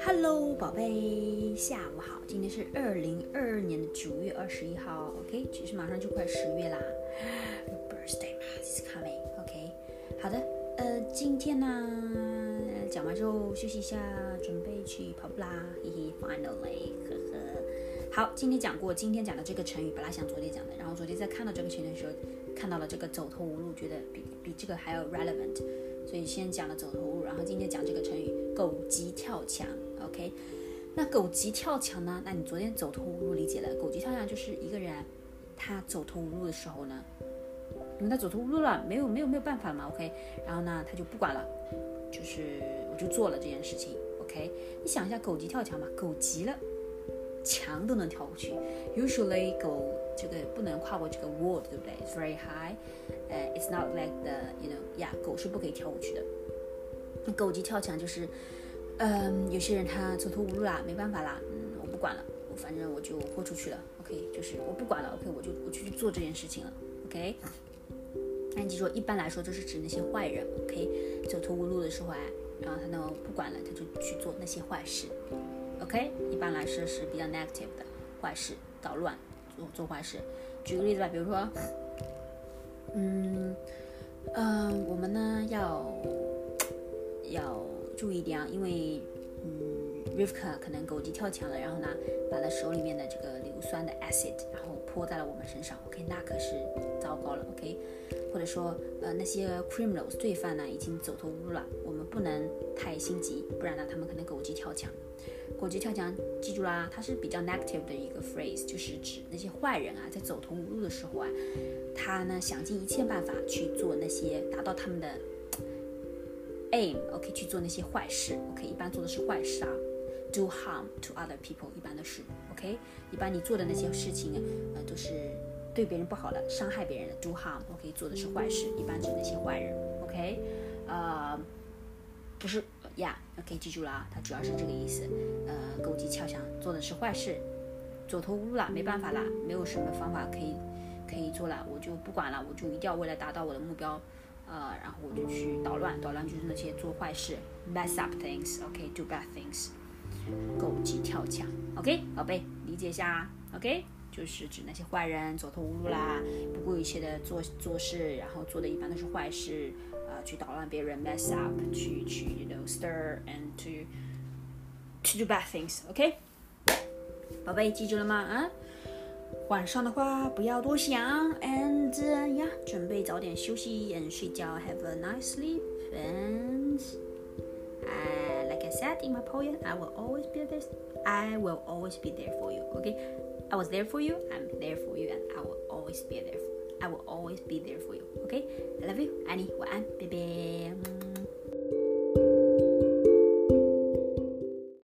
Hello，宝贝，下午好。今天是二零二二年的九月二十一号，OK，其实马上就快十月啦。休息一下，准备去跑步啦，嘿嘿，Finally，呵呵。好，今天讲过，今天讲的这个成语本来想昨天讲的，然后昨天在看到这个成语的时候，看到了这个走投无路，觉得比比这个还要 relevant，所以先讲了走投无路，然后今天讲这个成语狗急跳墙，OK。那狗急跳墙呢？那你昨天走投无路理解了，狗急跳墙就是一个人他走投无路的时候呢，因为他走投无路了，没有没有没有办法嘛，OK。然后呢，他就不管了，就是我就做了这件事情，OK。你想一下，狗急跳墙嘛，狗急了。墙都能跳过去，usually 狗这个不能跨过这个 wall，对不对 very high，呃，it's not like the，you know，yeah，狗是不可以跳过去的。狗急跳墙就是，嗯，有些人他走投无路啦，没办法啦，嗯，我不管了，我反正我就豁出去了，OK，就是我不管了，OK，我就我去做这件事情了，OK。那你说，一般来说就是指那些坏人，OK，走投无路的时候啊，然后他呢不管了，他就去做那些坏事。OK，一般来说是比较 negative 的坏事，捣乱，做做坏事。举个例子吧，比如说，嗯，嗯，我们呢要要注意一点啊，因为嗯，Rivka 可能狗急跳墙了，然后呢，把他手里面的这个硫酸的 acid，然后泼在了我们身上。OK，那可是糟糕了。OK，或者说，呃，那些 criminals 罪犯呢已经走投无路了，我们不能太心急，不然呢，他们可能狗急跳墙。狗急跳墙，记住啦，它是比较 negative 的一个 phrase，就是指那些坏人啊，在走投无路的时候啊，他呢想尽一切办法去做那些达到他们的 aim，OK，去做那些坏事，OK，一般做的是坏事啊，do harm to other people，一般都是 OK，一般你做的那些事情，呃，都是对别人不好的，伤害别人的，do harm，OK，做的是坏事，一般指那些坏人，OK，呃，不是。呀，OK，记住了啊，它主要是这个意思。呃，狗急跳墙做的是坏事，走投无路了，没办法啦，没有什么方法可以可以做了，我就不管了，我就一定要为了达到我的目标，呃，然后我就去捣乱，捣乱就是那些做坏事，mess up things，OK，do bad things，狗急跳墙，OK，宝贝，理解一下，OK，就是指那些坏人走投无路啦，不顾一切的做做事，然后做的一般都是坏事。呃，去捣乱别人，mess up，去去，you know stir and to to do bad things，OK？宝贝，记住了吗？啊，晚上的话不要多想，and 呀，准备早点休息，and 睡觉，have a nice sleep，and in my poem, I will always be there. I will always be there for you. Okay, I was there for you. I'm there for you, and I will always be there. For I will always be there for you. Okay, I love you, Annie. 晚安，拜拜。